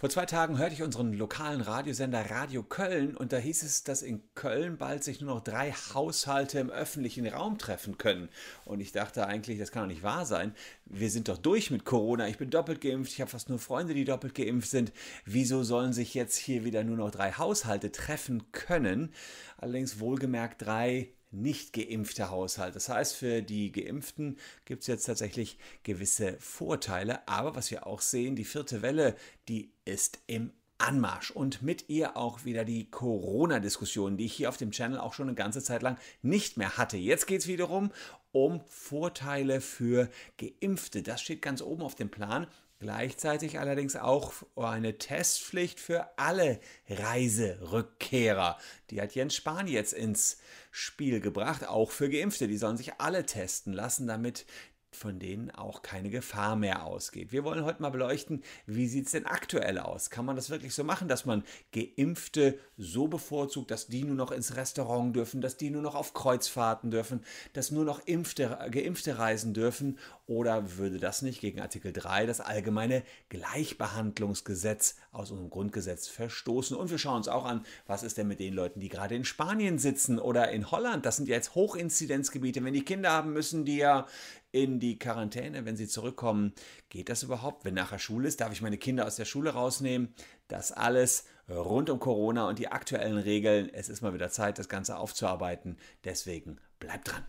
Vor zwei Tagen hörte ich unseren lokalen Radiosender Radio Köln und da hieß es, dass in Köln bald sich nur noch drei Haushalte im öffentlichen Raum treffen können. Und ich dachte eigentlich, das kann doch nicht wahr sein. Wir sind doch durch mit Corona. Ich bin doppelt geimpft. Ich habe fast nur Freunde, die doppelt geimpft sind. Wieso sollen sich jetzt hier wieder nur noch drei Haushalte treffen können? Allerdings wohlgemerkt drei nicht geimpfte Haushalt. Das heißt, für die Geimpften gibt es jetzt tatsächlich gewisse Vorteile. Aber was wir auch sehen, die vierte Welle, die ist im Anmarsch und mit ihr auch wieder die Corona-Diskussion, die ich hier auf dem Channel auch schon eine ganze Zeit lang nicht mehr hatte. Jetzt geht es wiederum um Vorteile für Geimpfte. Das steht ganz oben auf dem Plan. Gleichzeitig allerdings auch eine Testpflicht für alle Reiserückkehrer. Die hat Jens Spahn jetzt ins Spiel gebracht, auch für Geimpfte. Die sollen sich alle testen lassen, damit von denen auch keine Gefahr mehr ausgeht. Wir wollen heute mal beleuchten, wie sieht es denn aktuell aus? Kann man das wirklich so machen, dass man Geimpfte so bevorzugt, dass die nur noch ins Restaurant dürfen, dass die nur noch auf Kreuzfahrten dürfen, dass nur noch Impfte, Geimpfte reisen dürfen? Oder würde das nicht gegen Artikel 3, das allgemeine Gleichbehandlungsgesetz aus unserem Grundgesetz verstoßen? Und wir schauen uns auch an, was ist denn mit den Leuten, die gerade in Spanien sitzen oder in Holland? Das sind ja jetzt Hochinzidenzgebiete. Wenn die Kinder haben müssen, die ja in die Quarantäne, wenn sie zurückkommen. Geht das überhaupt? Wenn nachher Schule ist, darf ich meine Kinder aus der Schule rausnehmen? Das alles rund um Corona und die aktuellen Regeln. Es ist mal wieder Zeit, das Ganze aufzuarbeiten. Deswegen bleibt dran.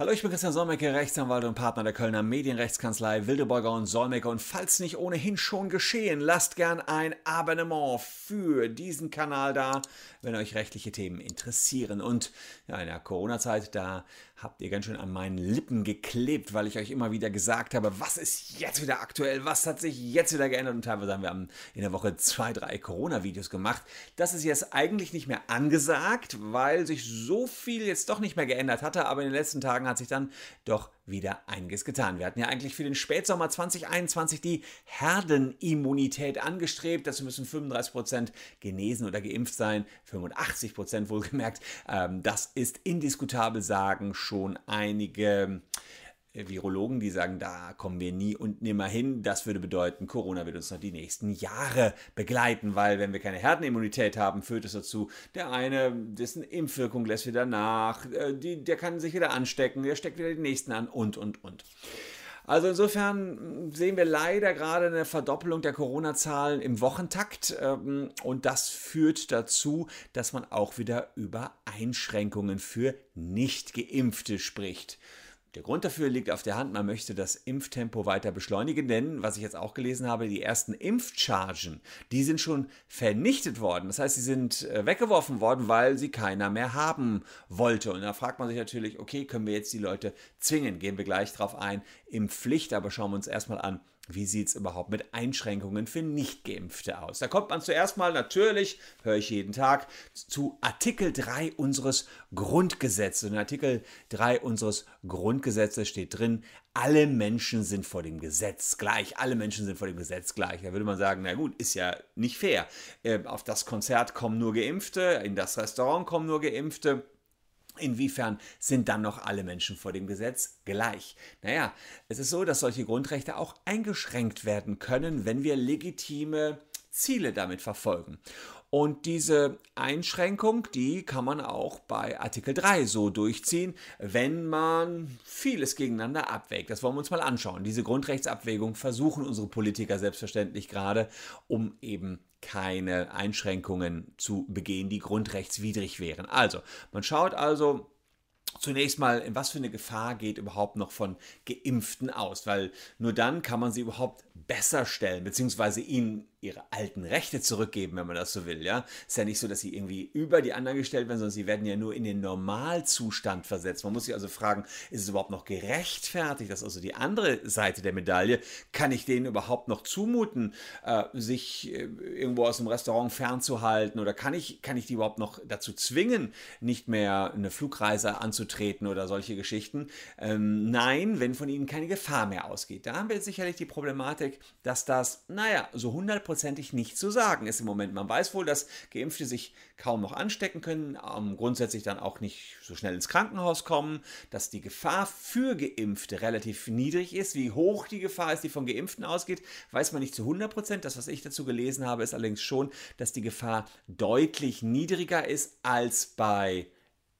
Hallo, ich bin Christian Solmecke, Rechtsanwalt und Partner der Kölner Medienrechtskanzlei Wildeborger und Solmecke. Und falls nicht ohnehin schon geschehen, lasst gern ein Abonnement für diesen Kanal da, wenn euch rechtliche Themen interessieren. Und ja, in der Corona-Zeit, da habt ihr ganz schön an meinen Lippen geklebt, weil ich euch immer wieder gesagt habe, was ist jetzt wieder aktuell, was hat sich jetzt wieder geändert. Und teilweise haben wir in der Woche zwei, drei Corona-Videos gemacht. Das ist jetzt eigentlich nicht mehr angesagt, weil sich so viel jetzt doch nicht mehr geändert hatte. Aber in den letzten Tagen hat sich dann doch wieder einiges getan. Wir hatten ja eigentlich für den Spätsommer 2021 die Herdenimmunität angestrebt. Dazu müssen 35 Prozent genesen oder geimpft sein, 85 Prozent wohlgemerkt. Ähm, das ist indiskutabel, sagen schon einige Virologen, die sagen, da kommen wir nie und nimmer hin. Das würde bedeuten, Corona wird uns noch die nächsten Jahre begleiten, weil wenn wir keine Herdenimmunität haben, führt es dazu, der eine, dessen Impfwirkung lässt wieder nach, äh, die, der kann sich wieder anstecken, der steckt wieder die nächsten an und, und, und. Also insofern sehen wir leider gerade eine Verdoppelung der Corona-Zahlen im Wochentakt ähm, und das führt dazu, dass man auch wieder über Einschränkungen für Nicht-Geimpfte spricht. Der Grund dafür liegt auf der Hand, man möchte das Impftempo weiter beschleunigen, denn, was ich jetzt auch gelesen habe, die ersten Impfchargen, die sind schon vernichtet worden. Das heißt, sie sind äh, weggeworfen worden, weil sie keiner mehr haben wollte. Und da fragt man sich natürlich, okay, können wir jetzt die Leute zwingen? Gehen wir gleich drauf ein. Impfpflicht, aber schauen wir uns erstmal an, wie sieht es überhaupt mit Einschränkungen für Nichtgeimpfte aus? Da kommt man zuerst mal natürlich, höre ich jeden Tag, zu Artikel 3 unseres Grundgesetzes. In Artikel 3 unseres Grundgesetzes steht drin, alle Menschen sind vor dem Gesetz gleich. Alle Menschen sind vor dem Gesetz gleich. Da würde man sagen, na gut, ist ja nicht fair. Äh, auf das Konzert kommen nur Geimpfte, in das Restaurant kommen nur Geimpfte. Inwiefern sind dann noch alle Menschen vor dem Gesetz gleich? Naja, es ist so, dass solche Grundrechte auch eingeschränkt werden können, wenn wir legitime Ziele damit verfolgen. Und diese Einschränkung, die kann man auch bei Artikel 3 so durchziehen, wenn man vieles gegeneinander abwägt. Das wollen wir uns mal anschauen. Diese Grundrechtsabwägung versuchen unsere Politiker selbstverständlich gerade, um eben keine Einschränkungen zu begehen, die grundrechtswidrig wären. Also, man schaut also, Zunächst mal, in was für eine Gefahr geht überhaupt noch von Geimpften aus? Weil nur dann kann man sie überhaupt besser stellen, beziehungsweise ihnen ihre alten Rechte zurückgeben, wenn man das so will. Ja, ist ja nicht so, dass sie irgendwie über die anderen gestellt werden, sondern sie werden ja nur in den Normalzustand versetzt. Man muss sich also fragen, ist es überhaupt noch gerechtfertigt? Das ist also die andere Seite der Medaille. Kann ich denen überhaupt noch zumuten, äh, sich äh, irgendwo aus dem Restaurant fernzuhalten? Oder kann ich, kann ich die überhaupt noch dazu zwingen, nicht mehr eine Flugreise anzutreten? Treten oder solche Geschichten. Ähm, nein, wenn von ihnen keine Gefahr mehr ausgeht. Da haben wir sicherlich die Problematik, dass das, naja, so hundertprozentig nicht zu sagen ist im Moment. Man weiß wohl, dass Geimpfte sich kaum noch anstecken können, ähm, grundsätzlich dann auch nicht so schnell ins Krankenhaus kommen, dass die Gefahr für Geimpfte relativ niedrig ist. Wie hoch die Gefahr ist, die von Geimpften ausgeht, weiß man nicht zu 100 Prozent. Das, was ich dazu gelesen habe, ist allerdings schon, dass die Gefahr deutlich niedriger ist als bei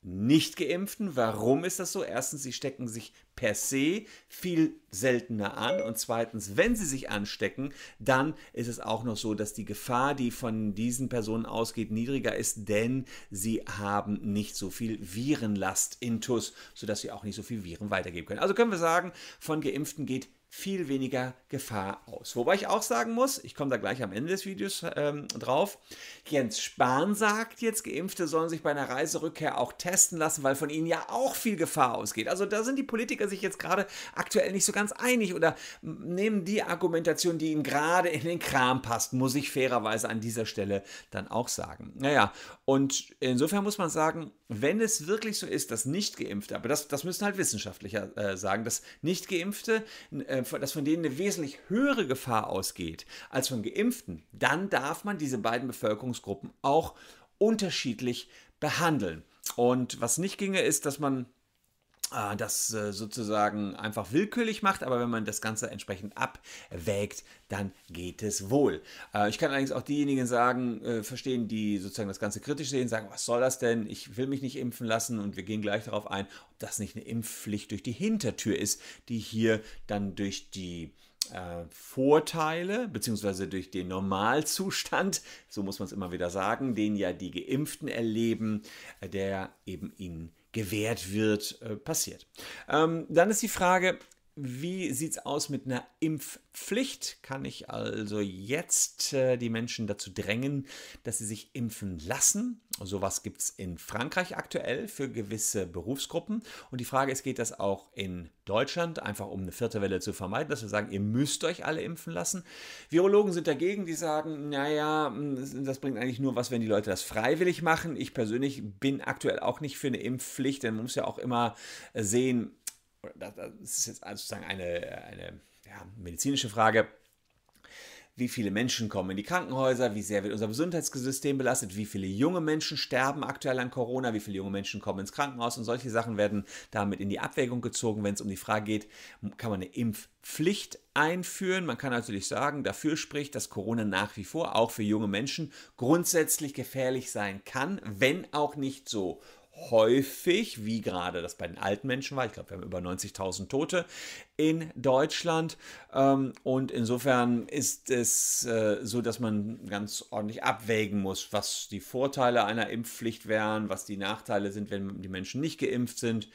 nicht-Geimpften. Warum ist das so? Erstens, sie stecken sich per se viel seltener an und zweitens, wenn sie sich anstecken, dann ist es auch noch so, dass die Gefahr, die von diesen Personen ausgeht, niedriger ist, denn sie haben nicht so viel Virenlast intus, sodass sie auch nicht so viel Viren weitergeben können. Also können wir sagen, von Geimpften geht viel weniger Gefahr aus. Wobei ich auch sagen muss, ich komme da gleich am Ende des Videos ähm, drauf, Jens Spahn sagt jetzt, Geimpfte sollen sich bei einer Reiserückkehr auch testen lassen, weil von ihnen ja auch viel Gefahr ausgeht. Also da sind die Politiker sich jetzt gerade aktuell nicht so ganz einig oder nehmen die Argumentation, die ihnen gerade in den Kram passt, muss ich fairerweise an dieser Stelle dann auch sagen. Naja, und insofern muss man sagen, wenn es wirklich so ist, dass Nicht-Geimpfte, aber das, das müssen halt Wissenschaftler äh, sagen, dass Nicht-Geimpfte äh, dass von denen eine wesentlich höhere Gefahr ausgeht als von Geimpften, dann darf man diese beiden Bevölkerungsgruppen auch unterschiedlich behandeln. Und was nicht ginge, ist, dass man das äh, sozusagen einfach willkürlich macht, aber wenn man das Ganze entsprechend abwägt, dann geht es wohl. Äh, ich kann allerdings auch diejenigen sagen, verstehen, die sozusagen das Ganze kritisch sehen, sagen, was soll das denn? Ich will mich nicht impfen lassen und wir gehen gleich darauf ein, ob das nicht eine Impfpflicht durch die Hintertür ist, die hier dann durch die Vorteile beziehungsweise durch den Normalzustand, so muss man es immer wieder sagen, den ja die Geimpften erleben, der eben ihnen gewährt wird, äh, passiert. Ähm, dann ist die Frage, wie sieht es aus mit einer Impfpflicht? Kann ich also jetzt äh, die Menschen dazu drängen, dass sie sich impfen lassen? Sowas gibt es in Frankreich aktuell für gewisse Berufsgruppen. Und die Frage ist, geht das auch in Deutschland, einfach um eine vierte Welle zu vermeiden, dass wir sagen, ihr müsst euch alle impfen lassen? Virologen sind dagegen, die sagen, naja, das bringt eigentlich nur was, wenn die Leute das freiwillig machen. Ich persönlich bin aktuell auch nicht für eine Impfpflicht, denn man muss ja auch immer sehen, das ist jetzt sozusagen eine, eine ja, medizinische Frage, wie viele Menschen kommen in die Krankenhäuser, wie sehr wird unser Gesundheitssystem belastet, wie viele junge Menschen sterben aktuell an Corona, wie viele junge Menschen kommen ins Krankenhaus? Und solche Sachen werden damit in die Abwägung gezogen, wenn es um die Frage geht, kann man eine Impfpflicht einführen. Man kann natürlich sagen, dafür spricht, dass Corona nach wie vor auch für junge Menschen grundsätzlich gefährlich sein kann, wenn auch nicht so häufig, wie gerade das bei den alten Menschen war. Ich glaube, wir haben über 90.000 Tote in Deutschland. Ähm, und insofern ist es äh, so, dass man ganz ordentlich abwägen muss, was die Vorteile einer Impfpflicht wären, was die Nachteile sind, wenn die Menschen nicht geimpft sind.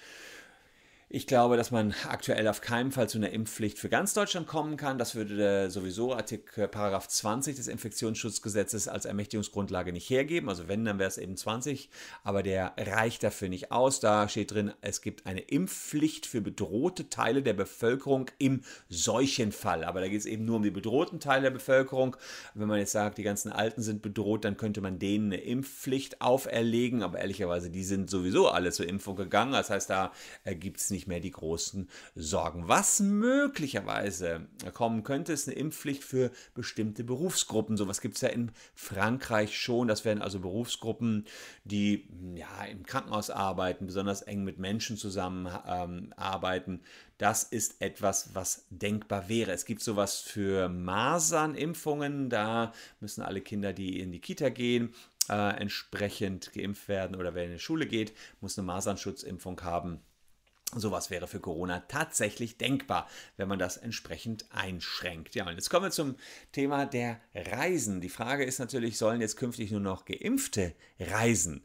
Ich glaube, dass man aktuell auf keinen Fall zu einer Impfpflicht für ganz Deutschland kommen kann. Das würde sowieso Artikel Paragraph 20 des Infektionsschutzgesetzes als Ermächtigungsgrundlage nicht hergeben. Also wenn, dann wäre es eben 20, aber der reicht dafür nicht aus. Da steht drin, es gibt eine Impfpflicht für bedrohte Teile der Bevölkerung im Seuchenfall. Aber da geht es eben nur um die bedrohten Teile der Bevölkerung. Wenn man jetzt sagt, die ganzen Alten sind bedroht, dann könnte man denen eine Impfpflicht auferlegen. Aber ehrlicherweise, die sind sowieso alle zur Impfung gegangen. Das heißt, da äh, gibt es nicht mehr die großen Sorgen. Was möglicherweise kommen könnte, ist eine Impfpflicht für bestimmte Berufsgruppen. Sowas gibt es ja in Frankreich schon. Das wären also Berufsgruppen, die ja im Krankenhaus arbeiten, besonders eng mit Menschen zusammenarbeiten. Ähm, das ist etwas, was denkbar wäre. Es gibt sowas für Masernimpfungen. Da müssen alle Kinder, die in die Kita gehen, äh, entsprechend geimpft werden oder wer in die Schule geht, muss eine Masernschutzimpfung haben. Sowas wäre für Corona tatsächlich denkbar, wenn man das entsprechend einschränkt. Ja, und jetzt kommen wir zum Thema der Reisen. Die Frage ist natürlich, sollen jetzt künftig nur noch Geimpfte reisen?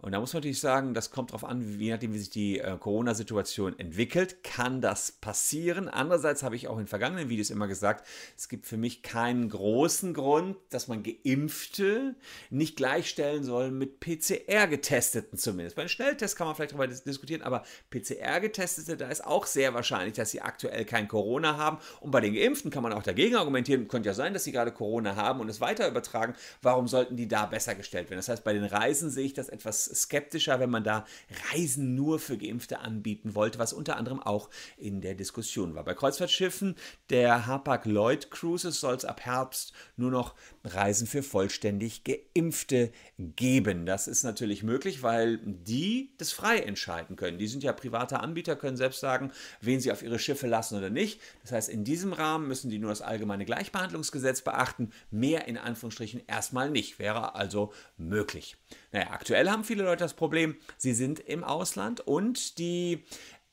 Und da muss man natürlich sagen, das kommt darauf an, wie nachdem wie sich die äh, Corona-Situation entwickelt, kann das passieren. Andererseits habe ich auch in vergangenen Videos immer gesagt, es gibt für mich keinen großen Grund, dass man Geimpfte nicht gleichstellen soll mit PCR-Getesteten zumindest. Bei einem Schnelltest kann man vielleicht darüber diskutieren, aber PCR-Getestete, da ist auch sehr wahrscheinlich, dass sie aktuell kein Corona haben. Und bei den Geimpften kann man auch dagegen argumentieren, könnte ja sein, dass sie gerade Corona haben und es weiter übertragen. Warum sollten die da besser gestellt werden? Das heißt, bei den Reisen sehe ich das etwas skeptischer, wenn man da Reisen nur für Geimpfte anbieten wollte, was unter anderem auch in der Diskussion war. Bei Kreuzfahrtschiffen der Hapag-Lloyd Cruises soll es ab Herbst nur noch Reisen für vollständig Geimpfte geben. Das ist natürlich möglich, weil die das frei entscheiden können. Die sind ja private Anbieter, können selbst sagen, wen sie auf ihre Schiffe lassen oder nicht. Das heißt, in diesem Rahmen müssen die nur das allgemeine Gleichbehandlungsgesetz beachten. Mehr in Anführungsstrichen erstmal nicht. Wäre also möglich. Naja, aktuell haben viele Leute das Problem, sie sind im Ausland und die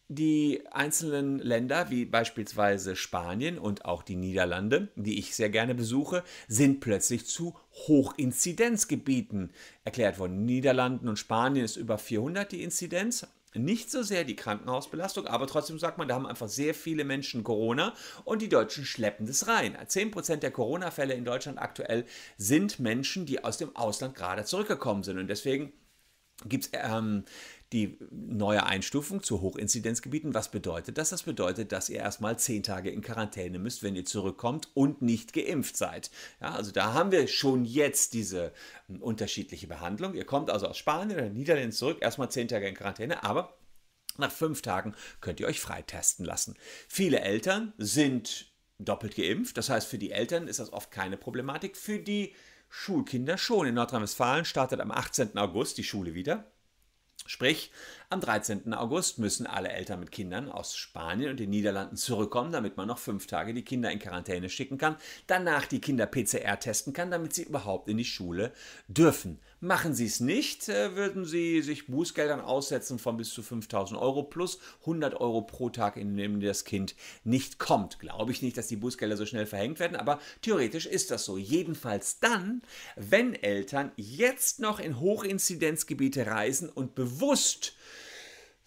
die einzelnen Länder, wie beispielsweise Spanien und auch die Niederlande, die ich sehr gerne besuche, sind plötzlich zu Hochinzidenzgebieten erklärt worden. In Niederlanden und Spanien ist über 400 die Inzidenz. Nicht so sehr die Krankenhausbelastung, aber trotzdem sagt man, da haben einfach sehr viele Menschen Corona und die Deutschen schleppen das rein. 10% der Corona-Fälle in Deutschland aktuell sind Menschen, die aus dem Ausland gerade zurückgekommen sind. Und deswegen gibt es ähm, die neue Einstufung zu Hochinzidenzgebieten. Was bedeutet das? Das bedeutet, dass ihr erstmal zehn Tage in Quarantäne müsst, wenn ihr zurückkommt und nicht geimpft seid. Ja, also da haben wir schon jetzt diese äh, unterschiedliche Behandlung. Ihr kommt also aus Spanien oder Niederlanden zurück, erstmal zehn Tage in Quarantäne, aber nach fünf Tagen könnt ihr euch freitesten lassen. Viele Eltern sind doppelt geimpft, das heißt für die Eltern ist das oft keine Problematik. Für die Schulkinder schon. In Nordrhein-Westfalen startet am 18. August die Schule wieder. Sprich, am 13. August müssen alle Eltern mit Kindern aus Spanien und den Niederlanden zurückkommen, damit man noch fünf Tage die Kinder in Quarantäne schicken kann, danach die Kinder PCR testen kann, damit sie überhaupt in die Schule dürfen. Machen sie es nicht, äh, würden sie sich Bußgeldern aussetzen von bis zu 5000 Euro plus 100 Euro pro Tag, in dem das Kind nicht kommt. Glaube ich nicht, dass die Bußgelder so schnell verhängt werden, aber theoretisch ist das so. Jedenfalls dann, wenn Eltern jetzt noch in Hochinzidenzgebiete reisen und bewusst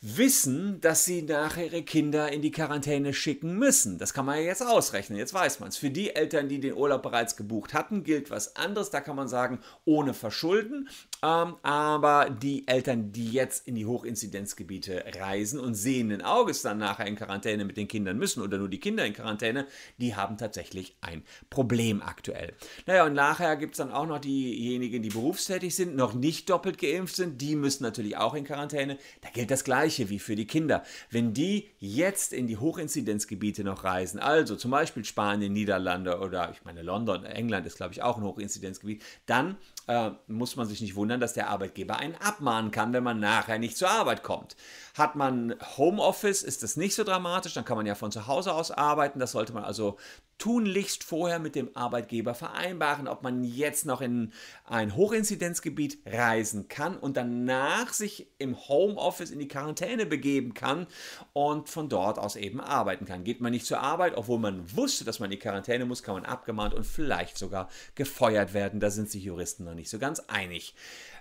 wissen, dass sie nachher ihre Kinder in die Quarantäne schicken müssen. Das kann man ja jetzt ausrechnen, jetzt weiß man es. Für die Eltern, die den Urlaub bereits gebucht hatten, gilt was anderes. Da kann man sagen, ohne Verschulden. Ähm, aber die Eltern, die jetzt in die Hochinzidenzgebiete reisen und sehenden Auges dann nachher in Quarantäne mit den Kindern müssen oder nur die Kinder in Quarantäne, die haben tatsächlich ein Problem aktuell. Naja, und nachher gibt es dann auch noch diejenigen, die berufstätig sind, noch nicht doppelt geimpft sind. Die müssen natürlich auch in Quarantäne. Da gilt das Gleiche gleiche wie für die Kinder. Wenn die jetzt in die Hochinzidenzgebiete noch reisen, also zum Beispiel Spanien, Niederlande oder ich meine London, England ist glaube ich auch ein Hochinzidenzgebiet, dann äh, muss man sich nicht wundern, dass der Arbeitgeber einen abmahnen kann, wenn man nachher nicht zur Arbeit kommt. Hat man Homeoffice, ist das nicht so dramatisch, dann kann man ja von zu Hause aus arbeiten. Das sollte man also tunlichst vorher mit dem Arbeitgeber vereinbaren, ob man jetzt noch in ein Hochinzidenzgebiet reisen kann und danach sich im Homeoffice in die Quarantäne begeben kann und von dort aus eben arbeiten kann. Geht man nicht zur Arbeit, obwohl man wusste, dass man in die Quarantäne muss, kann man abgemahnt und vielleicht sogar gefeuert werden. Da sind sich Juristen noch nicht so ganz einig.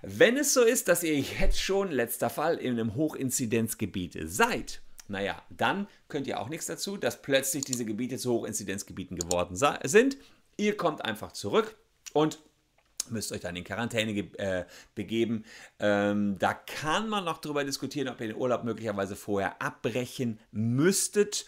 Wenn es so ist, dass ihr jetzt schon, letzter Fall, in einem Hochinzidenzgebiet seid, naja, dann könnt ihr auch nichts dazu, dass plötzlich diese Gebiete zu Hochinzidenzgebieten geworden sind. Ihr kommt einfach zurück und müsst euch dann in Quarantäne äh, begeben. Ähm, da kann man noch darüber diskutieren, ob ihr den Urlaub möglicherweise vorher abbrechen müsstet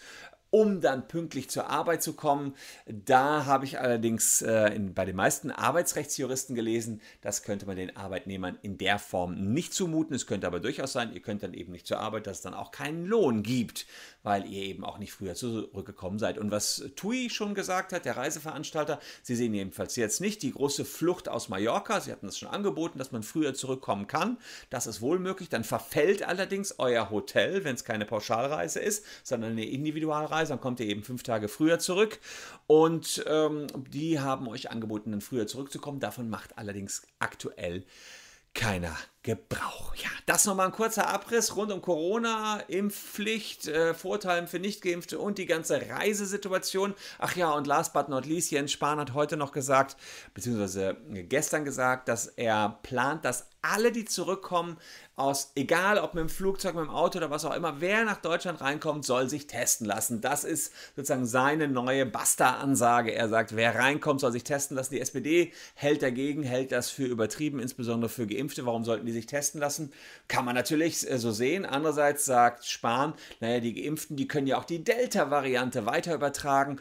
um dann pünktlich zur Arbeit zu kommen. Da habe ich allerdings äh, in, bei den meisten Arbeitsrechtsjuristen gelesen, das könnte man den Arbeitnehmern in der Form nicht zumuten. Es könnte aber durchaus sein, ihr könnt dann eben nicht zur Arbeit, dass es dann auch keinen Lohn gibt, weil ihr eben auch nicht früher zurückgekommen seid. Und was TUI schon gesagt hat, der Reiseveranstalter, sie sehen jedenfalls jetzt nicht die große Flucht aus Mallorca. Sie hatten das schon angeboten, dass man früher zurückkommen kann. Das ist wohl möglich. Dann verfällt allerdings euer Hotel, wenn es keine Pauschalreise ist, sondern eine Individualreise Reise, dann kommt ihr eben fünf Tage früher zurück. Und ähm, die haben euch angeboten, dann früher zurückzukommen. Davon macht allerdings aktuell keiner Gebrauch. Ja, das nochmal ein kurzer Abriss rund um Corona, Impfpflicht, äh, Vorteilen für Nichtgeimpfte und die ganze Reisesituation. Ach ja, und last but not least, Jens Spahn hat heute noch gesagt, beziehungsweise gestern gesagt, dass er plant, dass alle, die zurückkommen, aus, egal ob mit dem Flugzeug, mit dem Auto oder was auch immer, wer nach Deutschland reinkommt, soll sich testen lassen. Das ist sozusagen seine neue Basta-Ansage. Er sagt, wer reinkommt, soll sich testen lassen. Die SPD hält dagegen, hält das für übertrieben, insbesondere für Geimpfte. Warum sollten die sich testen lassen? Kann man natürlich äh, so sehen. Andererseits sagt Spahn, naja, die Geimpften, die können ja auch die Delta-Variante weiter übertragen.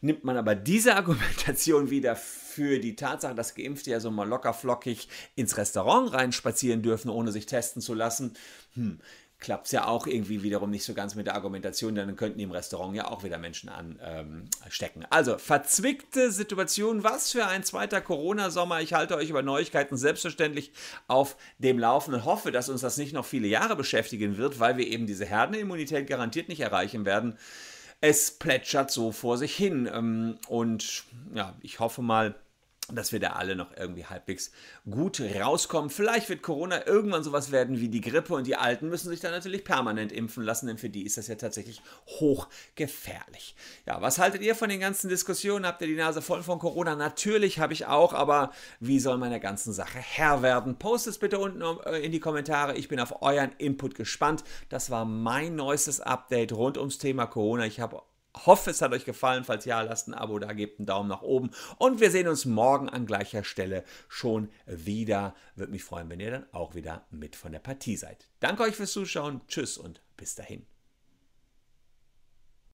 Nimmt man aber diese Argumentation wieder für die Tatsache, dass Geimpfte ja so mal locker flockig ins Restaurant reinspazieren dürfen, ohne sich testen zu lassen, hm, klappt es ja auch irgendwie wiederum nicht so ganz mit der Argumentation, denn dann könnten die im Restaurant ja auch wieder Menschen anstecken. Ähm, also, verzwickte Situation, was für ein zweiter Corona-Sommer. Ich halte euch über Neuigkeiten selbstverständlich auf dem Laufenden. Hoffe, dass uns das nicht noch viele Jahre beschäftigen wird, weil wir eben diese Herdenimmunität garantiert nicht erreichen werden. Es plätschert so vor sich hin. Ähm, und ja, ich hoffe mal, dass wir da alle noch irgendwie halbwegs gut rauskommen. Vielleicht wird Corona irgendwann sowas werden wie die Grippe und die Alten müssen sich dann natürlich permanent impfen lassen, denn für die ist das ja tatsächlich hochgefährlich. Ja, was haltet ihr von den ganzen Diskussionen? Habt ihr die Nase voll von Corona? Natürlich habe ich auch, aber wie soll man der ganzen Sache Herr werden? Postet es bitte unten äh, in die Kommentare. Ich bin auf euren Input gespannt. Das war mein neuestes Update rund ums Thema Corona. Ich habe hoffe, es hat euch gefallen. Falls ja, lasst ein Abo da, gebt einen Daumen nach oben. Und wir sehen uns morgen an gleicher Stelle schon wieder. Würde mich freuen, wenn ihr dann auch wieder mit von der Partie seid. Danke euch fürs Zuschauen. Tschüss und bis dahin.